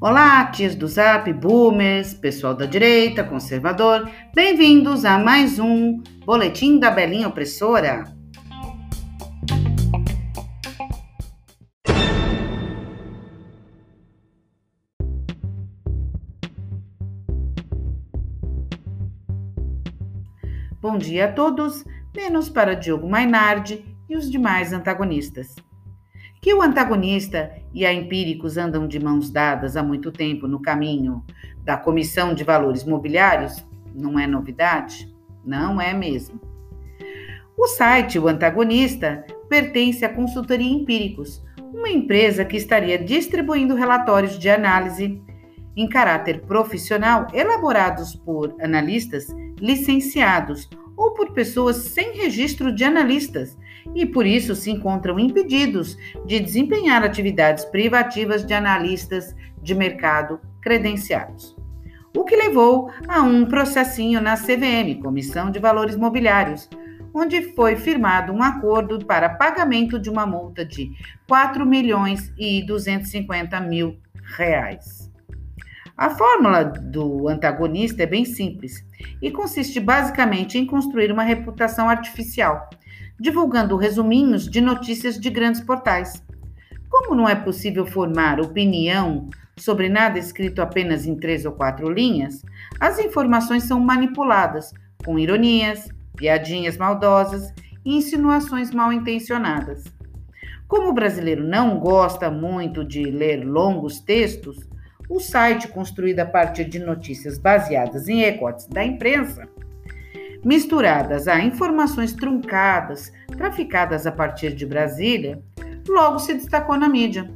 Olá, tias do Zap, boomers, pessoal da direita, conservador, bem-vindos a mais um Boletim da Belinha Opressora. Bom dia a todos, menos para Diogo Mainardi e os demais antagonistas. Que o antagonista e a Empíricos andam de mãos dadas há muito tempo no caminho da Comissão de Valores Mobiliários não é novidade? Não é mesmo. O site O Antagonista pertence à Consultoria Empíricos, uma empresa que estaria distribuindo relatórios de análise em caráter profissional elaborados por analistas licenciados ou por pessoas sem registro de analistas e por isso se encontram impedidos de desempenhar atividades privativas de analistas de mercado credenciados. O que levou a um processinho na CVM, Comissão de Valores Mobiliários, onde foi firmado um acordo para pagamento de uma multa de 4 milhões e 250 mil reais. A fórmula do antagonista é bem simples e consiste basicamente em construir uma reputação artificial, divulgando resuminhos de notícias de grandes portais. Como não é possível formar opinião sobre nada escrito apenas em três ou quatro linhas, as informações são manipuladas com ironias, piadinhas maldosas e insinuações mal intencionadas. Como o brasileiro não gosta muito de ler longos textos, o site, construído a partir de notícias baseadas em recortes da imprensa, misturadas a informações truncadas, traficadas a partir de Brasília, logo se destacou na mídia.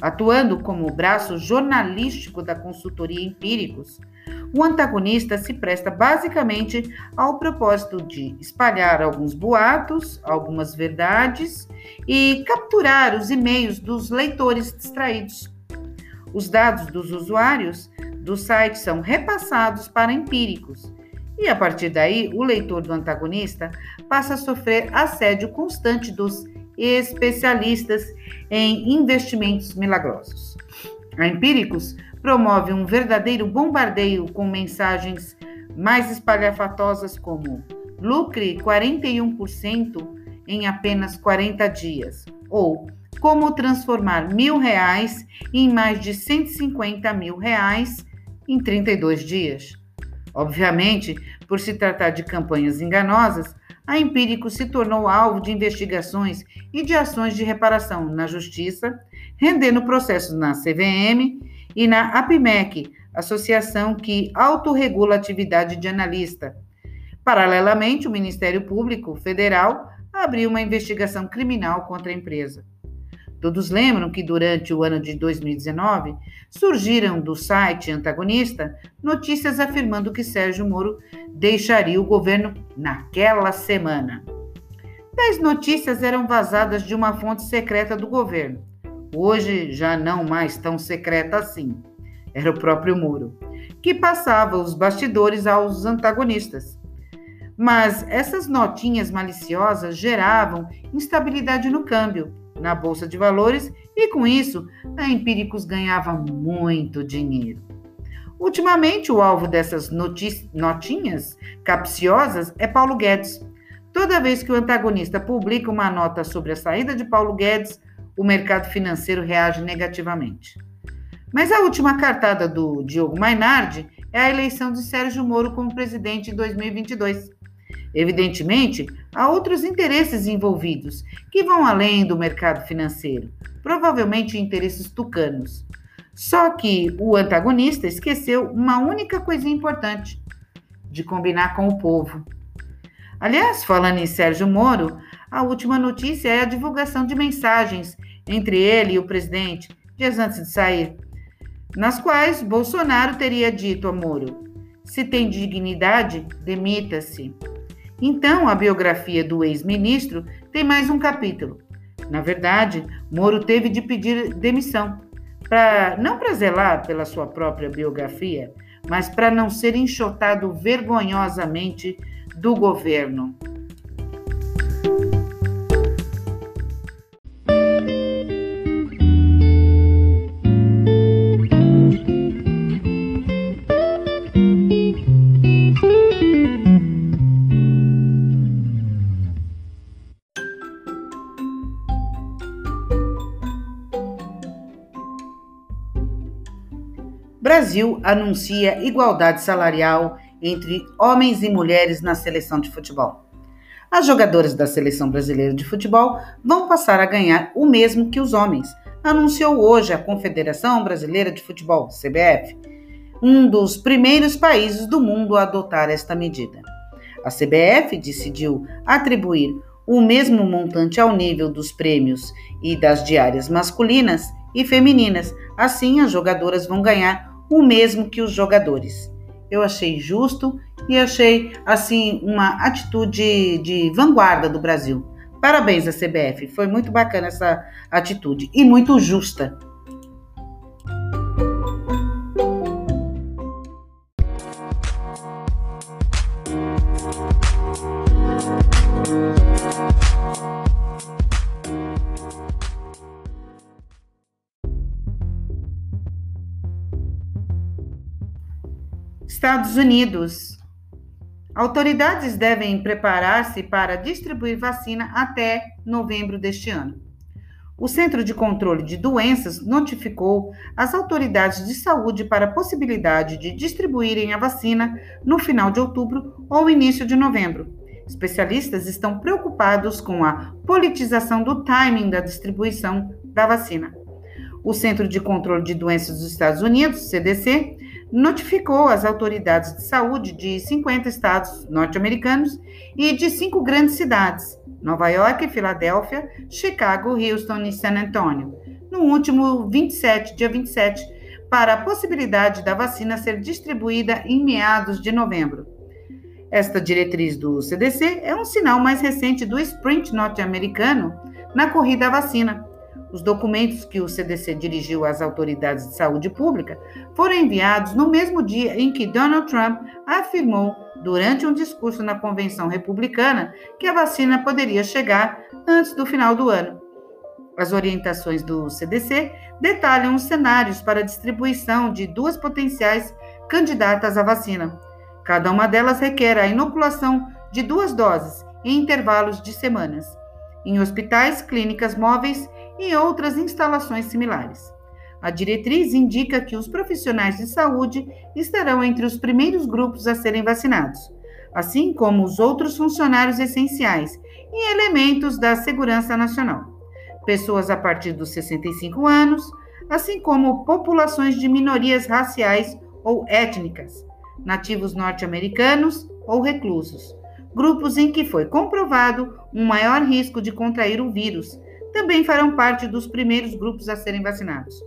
Atuando como braço jornalístico da consultoria Empíricos, o antagonista se presta basicamente ao propósito de espalhar alguns boatos, algumas verdades e capturar os e-mails dos leitores distraídos. Os dados dos usuários do site são repassados para empíricos, e a partir daí, o leitor do antagonista passa a sofrer assédio constante dos especialistas em investimentos milagrosos. A Empíricos promove um verdadeiro bombardeio com mensagens mais espalhafatosas como lucre 41% em apenas 40 dias ou como transformar mil reais em mais de 150 mil reais em 32 dias. Obviamente, por se tratar de campanhas enganosas, a Empírico se tornou alvo de investigações e de ações de reparação na Justiça, rendendo processos na CVM e na APMEC, associação que autorregula a atividade de analista. Paralelamente, o Ministério Público Federal abriu uma investigação criminal contra a empresa. Todos lembram que durante o ano de 2019 surgiram do site antagonista notícias afirmando que Sérgio Moro deixaria o governo naquela semana. Dez notícias eram vazadas de uma fonte secreta do governo. Hoje já não mais tão secreta assim. Era o próprio Moro, que passava os bastidores aos antagonistas. Mas essas notinhas maliciosas geravam instabilidade no câmbio na bolsa de valores e com isso a Empíricos ganhava muito dinheiro. Ultimamente, o alvo dessas notinhas capciosas é Paulo Guedes. Toda vez que o antagonista publica uma nota sobre a saída de Paulo Guedes, o mercado financeiro reage negativamente. Mas a última cartada do Diogo Mainardi é a eleição de Sérgio Moro como presidente em 2022. Evidentemente, há outros interesses envolvidos que vão além do mercado financeiro, provavelmente interesses tucanos. Só que o antagonista esqueceu uma única coisa importante: de combinar com o povo. Aliás, falando em Sérgio Moro, a última notícia é a divulgação de mensagens entre ele e o presidente, dias antes de sair, nas quais Bolsonaro teria dito a Moro: se tem dignidade, demita-se. Então, a biografia do ex-ministro tem mais um capítulo. Na verdade, Moro teve de pedir demissão, não para zelar pela sua própria biografia, mas para não ser enxotado vergonhosamente do governo. Brasil anuncia igualdade salarial entre homens e mulheres na seleção de futebol. As jogadoras da seleção brasileira de futebol vão passar a ganhar o mesmo que os homens, anunciou hoje a Confederação Brasileira de Futebol, CBF, um dos primeiros países do mundo a adotar esta medida. A CBF decidiu atribuir o mesmo montante ao nível dos prêmios e das diárias masculinas e femininas. Assim, as jogadoras vão ganhar o mesmo que os jogadores. Eu achei justo e achei assim uma atitude de vanguarda do Brasil. Parabéns à CBF, foi muito bacana essa atitude e muito justa. Estados Unidos. Autoridades devem preparar-se para distribuir vacina até novembro deste ano. O Centro de Controle de Doenças notificou as autoridades de saúde para a possibilidade de distribuírem a vacina no final de outubro ou início de novembro. Especialistas estão preocupados com a politização do timing da distribuição da vacina. O Centro de Controle de Doenças dos Estados Unidos, CDC, notificou as autoridades de saúde de 50 estados norte-americanos e de cinco grandes cidades, Nova York, Filadélfia, Chicago, Houston e San Antonio, no último 27, dia 27, para a possibilidade da vacina ser distribuída em meados de novembro. Esta diretriz do CDC é um sinal mais recente do sprint norte-americano na corrida à vacina, os documentos que o CDC dirigiu às autoridades de saúde pública foram enviados no mesmo dia em que Donald Trump afirmou, durante um discurso na convenção republicana, que a vacina poderia chegar antes do final do ano. As orientações do CDC detalham os cenários para a distribuição de duas potenciais candidatas à vacina. Cada uma delas requer a inoculação de duas doses em intervalos de semanas, em hospitais, clínicas móveis e outras instalações similares. A diretriz indica que os profissionais de saúde estarão entre os primeiros grupos a serem vacinados, assim como os outros funcionários essenciais e elementos da segurança nacional, pessoas a partir dos 65 anos, assim como populações de minorias raciais ou étnicas, nativos norte-americanos ou reclusos, grupos em que foi comprovado um maior risco de contrair o vírus, também farão parte dos primeiros grupos a serem vacinados.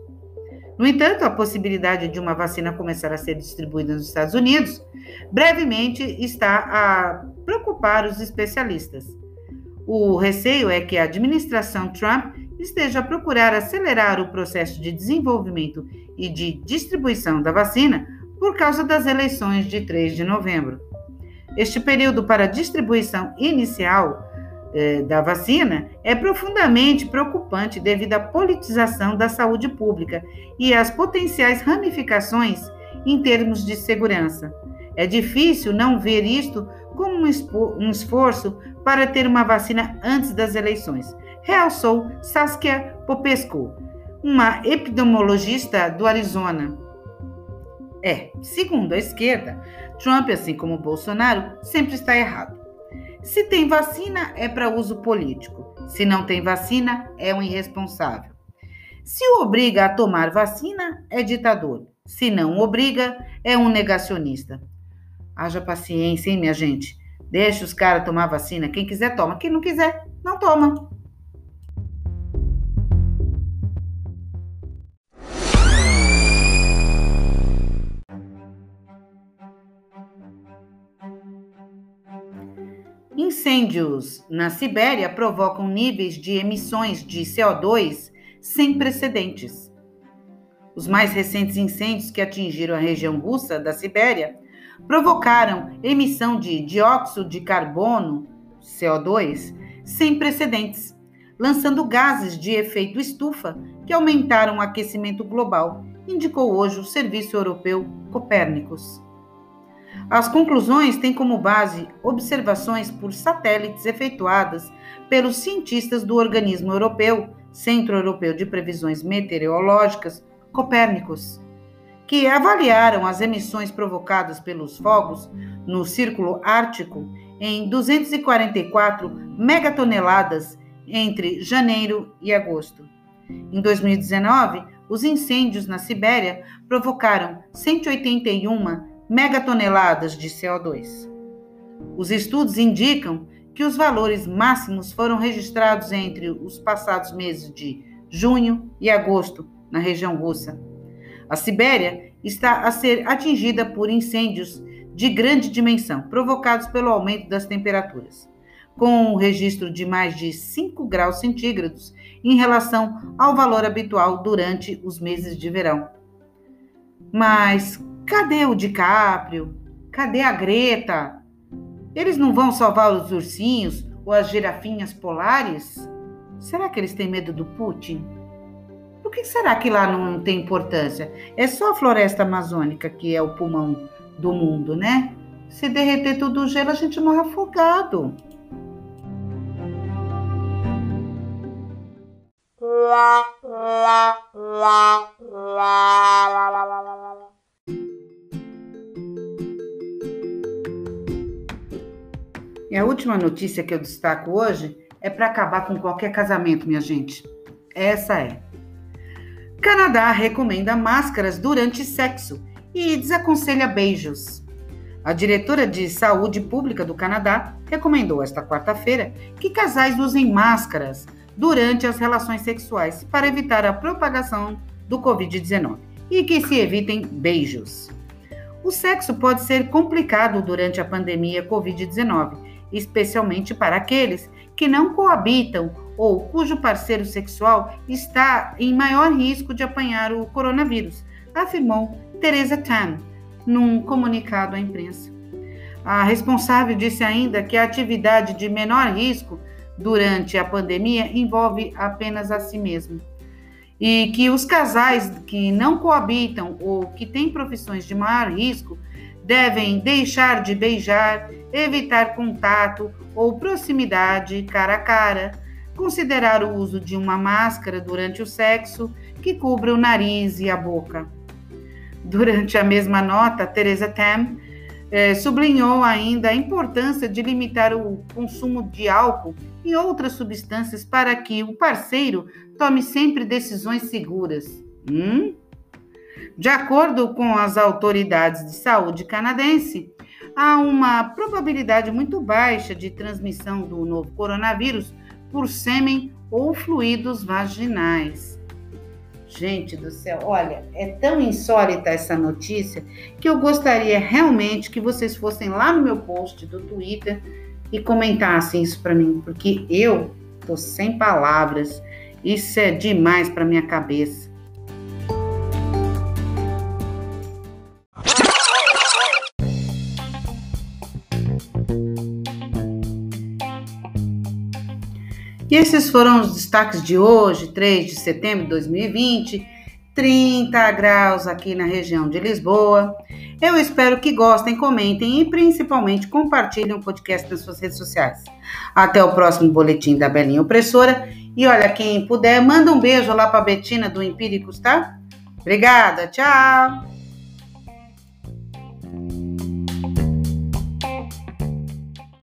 No entanto, a possibilidade de uma vacina começar a ser distribuída nos Estados Unidos brevemente está a preocupar os especialistas. O receio é que a administração Trump esteja a procurar acelerar o processo de desenvolvimento e de distribuição da vacina por causa das eleições de 3 de novembro. Este período para distribuição inicial é, da vacina é profundamente preocupante devido à politização da saúde pública e às potenciais ramificações em termos de segurança. É difícil não ver isto como um esforço para ter uma vacina antes das eleições, realçou Saskia Popescu, uma epidemiologista do Arizona. É, segundo a esquerda, Trump, assim como Bolsonaro, sempre está errado. Se tem vacina, é para uso político. Se não tem vacina, é um irresponsável. Se obriga a tomar vacina, é ditador. Se não obriga, é um negacionista. Haja paciência, hein, minha gente? Deixa os caras tomar vacina. Quem quiser, toma. Quem não quiser, não toma. Incêndios na Sibéria provocam níveis de emissões de CO2 sem precedentes. Os mais recentes incêndios que atingiram a região russa da Sibéria provocaram emissão de dióxido de carbono, CO2, sem precedentes, lançando gases de efeito estufa que aumentaram o aquecimento global, indicou hoje o Serviço Europeu Copérnicos. As conclusões têm como base observações por satélites efetuadas pelos cientistas do organismo europeu, Centro Europeu de Previsões Meteorológicas, Copérnicos, que avaliaram as emissões provocadas pelos fogos no Círculo Ártico em 244 megatoneladas entre janeiro e agosto. Em 2019, os incêndios na Sibéria provocaram 181 megatoneladas de CO2. Os estudos indicam que os valores máximos foram registrados entre os passados meses de junho e agosto na região russa. A Sibéria está a ser atingida por incêndios de grande dimensão, provocados pelo aumento das temperaturas com o registro de mais de 5 graus centígrados em relação ao valor habitual durante os meses de verão. Mas cadê o DiCaprio? Cadê a Greta? Eles não vão salvar os ursinhos ou as girafinhas polares? Será que eles têm medo do Putin? Por que será que lá não tem importância? É só a floresta amazônica que é o pulmão do mundo, né? Se derreter tudo o gelo, a gente morre afogado. E a última notícia que eu destaco hoje é para acabar com qualquer casamento, minha gente. Essa é. Canadá recomenda máscaras durante sexo e desaconselha beijos. A diretora de Saúde Pública do Canadá recomendou esta quarta-feira que casais usem máscaras durante as relações sexuais para evitar a propagação do Covid-19 e que se evitem beijos. O sexo pode ser complicado durante a pandemia Covid-19, especialmente para aqueles que não coabitam ou cujo parceiro sexual está em maior risco de apanhar o coronavírus, afirmou Teresa Tan num comunicado à imprensa. A responsável disse ainda que a atividade de menor risco durante a pandemia envolve apenas a si mesmo. E que os casais que não coabitam ou que têm profissões de maior risco devem deixar de beijar, evitar contato ou proximidade cara a cara, considerar o uso de uma máscara durante o sexo que cubra o nariz e a boca. Durante a mesma nota, Teresa Tam eh, sublinhou ainda a importância de limitar o consumo de álcool e outras substâncias para que o parceiro tome sempre decisões seguras. Hum? De acordo com as autoridades de saúde canadense, há uma probabilidade muito baixa de transmissão do novo coronavírus por sêmen ou fluidos vaginais. Gente do céu, olha, é tão insólita essa notícia que eu gostaria realmente que vocês fossem lá no meu post do Twitter e comentassem isso para mim, porque eu tô sem palavras. Isso é demais para minha cabeça. E esses foram os destaques de hoje, 3 de setembro de 2020, 30 graus aqui na região de Lisboa. Eu espero que gostem, comentem e principalmente compartilhem o podcast nas suas redes sociais. Até o próximo boletim da Belinha Opressora. E olha, quem puder, manda um beijo lá para Betina do Empíricos, tá? Obrigada, tchau!